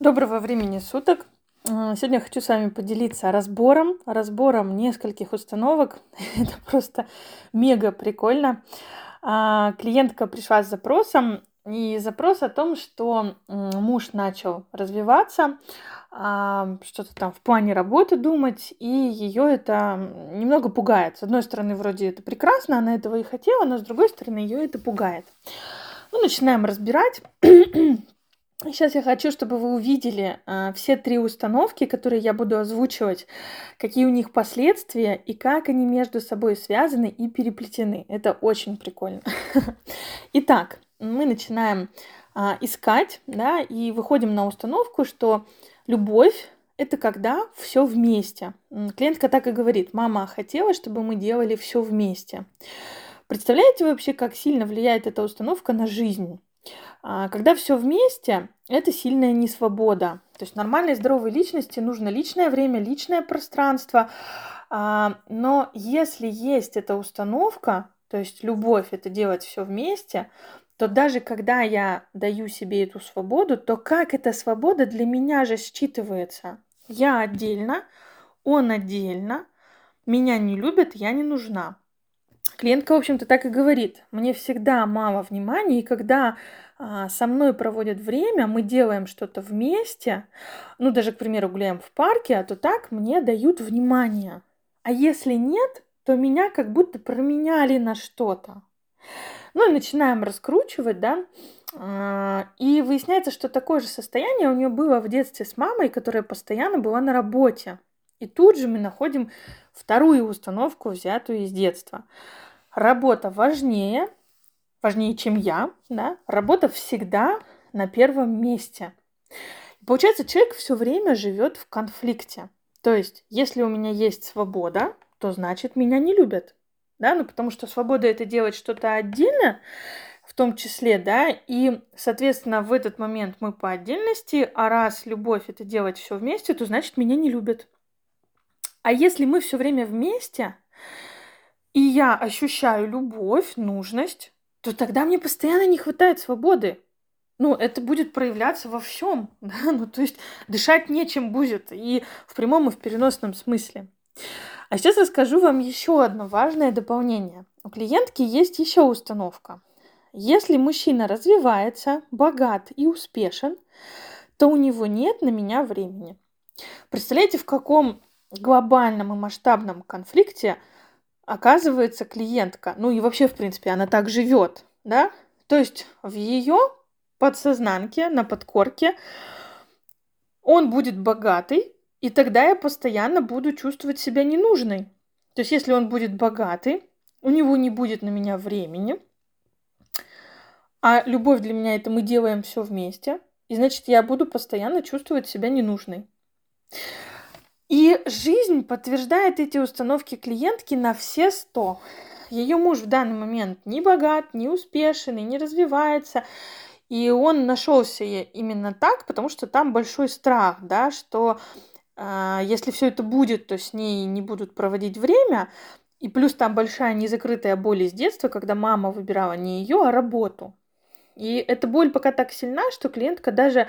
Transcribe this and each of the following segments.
Доброго времени суток. Э, Сегодня хочу с вами поделиться разбором, разбором нескольких установок. Это просто мега прикольно. А, Клиентка пришла с запросом, и запрос о том, что муж начал развиваться, а, что-то там в плане работы думать, и ее это немного пугает. С одной стороны, вроде это прекрасно, она этого и хотела, но с другой стороны, ее это пугает. Ну, начинаем разбирать. Сейчас я хочу, чтобы вы увидели а, все три установки, которые я буду озвучивать, какие у них последствия и как они между собой связаны и переплетены. Это очень прикольно. Итак, мы начинаем а, искать, да, и выходим на установку, что любовь это когда все вместе. Клиентка так и говорит: мама хотела, чтобы мы делали все вместе. Представляете вообще, как сильно влияет эта установка на жизнь? А, Когда все вместе, это сильная несвобода. То есть нормальной здоровой личности нужно личное время, личное пространство. А, Но если есть эта установка, то есть любовь это делать все вместе, то даже когда я даю себе эту свободу, то как эта свобода для меня же считывается? Я отдельно, он отдельно, меня не любят, я не нужна. Клиентка, в общем-то, так и говорит. Мне всегда мало внимания, и когда со мной проводят время, мы делаем что-то вместе, ну, даже, к примеру, гуляем в парке, а то так мне дают внимание. А если нет, то меня как будто променяли на что-то. Ну и начинаем раскручивать, да, а, и выясняется, что такое же состояние у нее было в детстве с мамой, которая постоянно была на работе. И тут же мы находим вторую установку, взятую из детства. Работа важнее, важнее, чем я, да? Работа всегда на первом месте. Получается, человек все время живет в конфликте. То есть, если у меня есть свобода, то значит меня не любят. Да, ну потому что свобода это делать что-то отдельно, в том числе, да, и, соответственно, в этот момент мы по отдельности, а раз любовь это делать все вместе, то значит меня не любят. А если мы все время вместе, и я ощущаю любовь, нужность, то тогда мне постоянно не хватает свободы. Ну, это будет проявляться во всем, да, ну, то есть дышать нечем будет, и в прямом, и в переносном смысле. А сейчас расскажу вам еще одно важное дополнение. У клиентки есть еще установка. Если мужчина развивается, богат и успешен, то у него нет на меня времени. Представляете, в каком глобальном и масштабном конфликте оказывается клиентка. Ну и вообще, в принципе, она так живет, да? То есть в ее подсознанке, на подкорке он будет богатый, и тогда я постоянно буду чувствовать себя ненужной. То есть если он будет богатый, у него не будет на меня времени, а любовь для меня это мы делаем все вместе, и значит я буду постоянно чувствовать себя ненужной. И жизнь подтверждает эти установки клиентки на все сто. Ее муж в данный момент не богат, не успешен и не развивается. И он нашелся именно так, потому что там большой страх, да, что э, если все это будет, то с ней не будут проводить время. И плюс там большая незакрытая боль из детства, когда мама выбирала не ее, а работу. И эта боль пока так сильна, что клиентка даже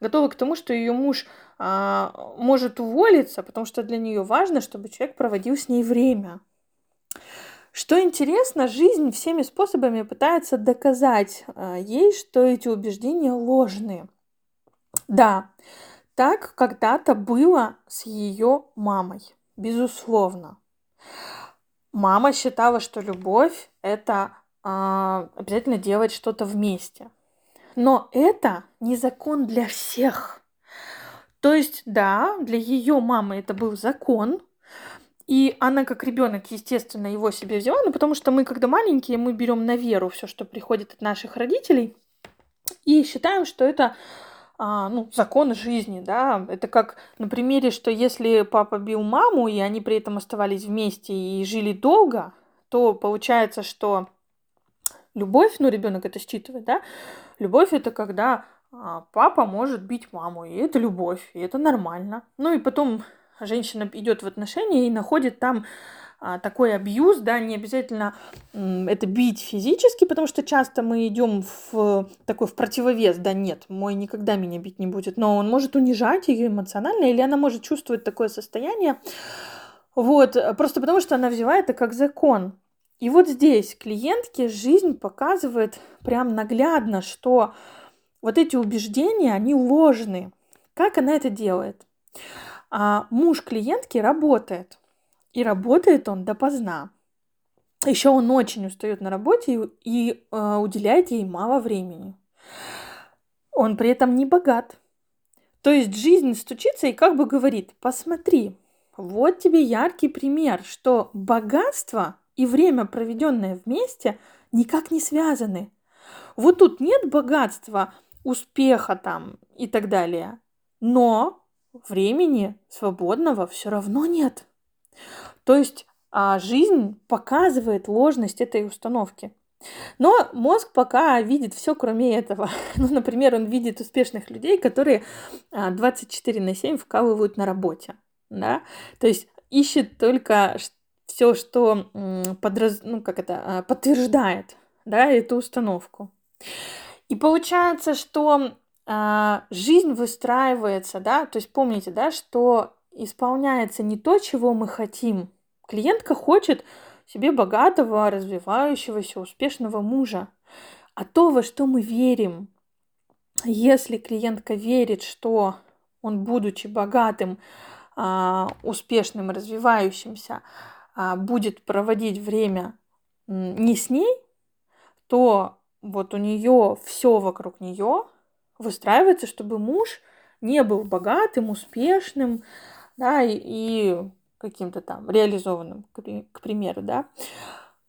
готова к тому, что ее муж а, может уволиться, потому что для нее важно, чтобы человек проводил с ней время. Что интересно, жизнь всеми способами пытается доказать а, ей, что эти убеждения ложные. Да, так когда-то было с ее мамой, безусловно. Мама считала, что любовь это обязательно делать что-то вместе. Но это не закон для всех. То есть, да, для ее мамы это был закон, и она как ребенок, естественно, его себе взяла, ну потому что мы, когда маленькие, мы берем на веру все, что приходит от наших родителей, и считаем, что это а, ну, закон жизни, да, это как на примере, что если папа бил маму, и они при этом оставались вместе и жили долго, то получается, что любовь, ну, ребенок это считывает, да, любовь это когда а, папа может бить маму, и это любовь, и это нормально. Ну и потом женщина идет в отношения и находит там а, такой абьюз, да, не обязательно это бить физически, потому что часто мы идем в такой в противовес, да, нет, мой никогда меня бить не будет, но он может унижать ее эмоционально, или она может чувствовать такое состояние, вот, просто потому что она взяла это как закон. И вот здесь клиентке жизнь показывает прям наглядно, что вот эти убеждения, они ложные. Как она это делает? А муж клиентки работает. И работает он допоздна. Еще он очень устает на работе и, и э, уделяет ей мало времени. Он при этом не богат. То есть жизнь стучится и как бы говорит, посмотри, вот тебе яркий пример, что богатство и время, проведенное вместе, никак не связаны. Вот тут нет богатства, успеха там и так далее, но времени свободного все равно нет. То есть а жизнь показывает ложность этой установки. Но мозг пока видит все, кроме этого. Ну, например, он видит успешных людей, которые 24 а, на 7 вкалывают на работе. Да? То есть ищет только все, что подраз... ну, как это, а, подтверждает да, эту установку. И получается, что а, жизнь выстраивается, да, то есть помните, да, что исполняется не то, чего мы хотим. Клиентка хочет себе богатого, развивающегося, успешного мужа. А то, во что мы верим, если клиентка верит, что он, будучи богатым, а, успешным, развивающимся, будет проводить время не с ней, то вот у нее все вокруг нее выстраивается, чтобы муж не был богатым, успешным, да, и, и каким-то там реализованным, к, к примеру, да.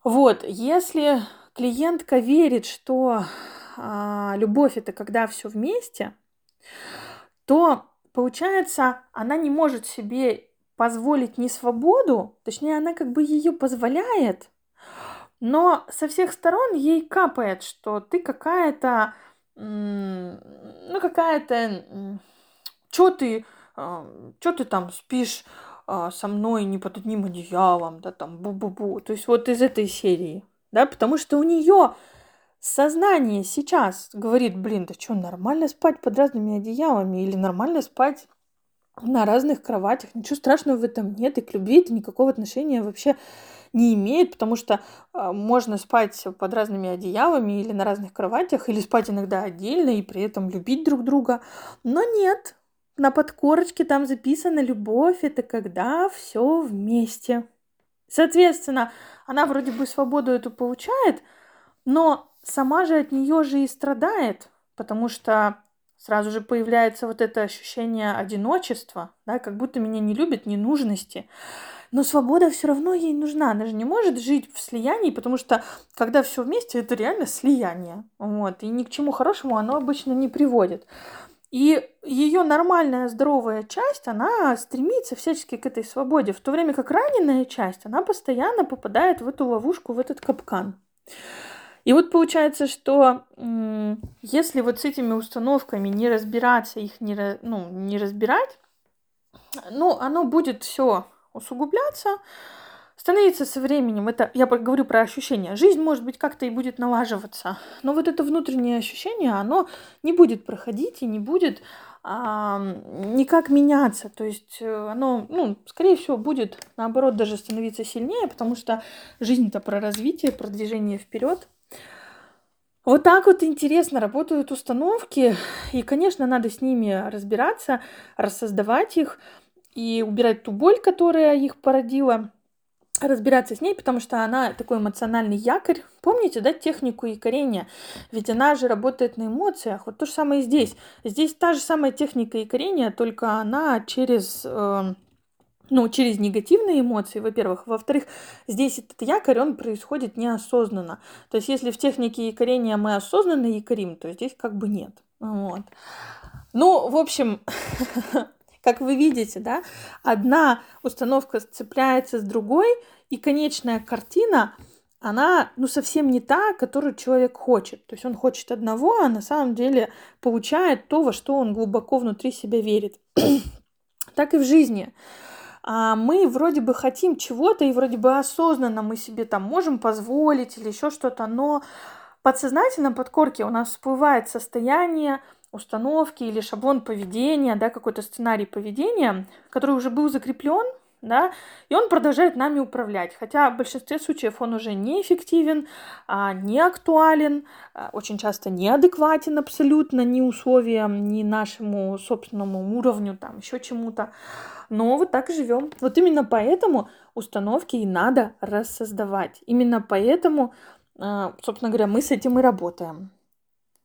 Вот, если клиентка верит, что а, любовь это когда все вместе, то получается, она не может себе позволить не свободу, точнее, она как бы ее позволяет, но со всех сторон ей капает, что ты какая-то, ну, какая-то, что ты а, что ты там спишь а, со мной не под одним одеялом, да, там, бу-бу-бу. То есть вот из этой серии, да, потому что у нее сознание сейчас говорит, блин, да что, нормально спать под разными одеялами или нормально спать на разных кроватях, ничего страшного в этом нет, и к любви это никакого отношения вообще не имеет, потому что э, можно спать под разными одеялами или на разных кроватях, или спать иногда отдельно и при этом любить друг друга. Но нет, на подкорочке там записано «Любовь – это когда все вместе». Соответственно, она вроде бы свободу эту получает, но сама же от нее же и страдает, потому что сразу же появляется вот это ощущение одиночества, да, как будто меня не любят, ненужности. Но свобода все равно ей нужна. Она же не может жить в слиянии, потому что когда все вместе, это реально слияние. Вот. И ни к чему хорошему оно обычно не приводит. И ее нормальная здоровая часть, она стремится всячески к этой свободе, в то время как раненая часть, она постоянно попадает в эту ловушку, в этот капкан. И вот получается, что если вот с этими установками не разбираться, их не, ну, не разбирать, ну, оно будет все усугубляться, становится со временем, это я говорю про ощущения, жизнь, может быть, как-то и будет налаживаться, но вот это внутреннее ощущение, оно не будет проходить и не будет а, никак меняться, то есть э, оно, ну, скорее всего, будет, наоборот, даже становиться сильнее, потому что жизнь-то про развитие, про движение вперед. Вот так вот интересно работают установки, и, конечно, надо с ними разбираться, рассоздавать их и убирать ту боль, которая их породила – разбираться с ней, потому что она такой эмоциональный якорь. Помните, да, технику якорения? Ведь она же работает на эмоциях. Вот то же самое и здесь. Здесь та же самая техника якорения, только она через... Э, ну, через негативные эмоции, во-первых. Во-вторых, здесь этот якорь, он происходит неосознанно. То есть, если в технике якорения мы осознанно якорим, то здесь как бы нет. Вот. Ну, в общем, Как вы видите, да, одна установка цепляется с другой, и конечная картина, она, ну, совсем не та, которую человек хочет. То есть он хочет одного, а на самом деле получает то, во что он глубоко внутри себя верит. так и в жизни. А мы вроде бы хотим чего-то, и вроде бы осознанно мы себе там можем позволить или еще что-то, но подсознательно, под корке у нас всплывает состояние установки или шаблон поведения, да, какой-то сценарий поведения, который уже был закреплен, да, и он продолжает нами управлять. Хотя в большинстве случаев он уже неэффективен, а, не актуален, а, очень часто неадекватен абсолютно ни условиям, ни нашему собственному уровню, там, еще чему-то. Но вот так живем. Вот именно поэтому установки и надо рассоздавать. Именно поэтому, а, собственно говоря, мы с этим и работаем.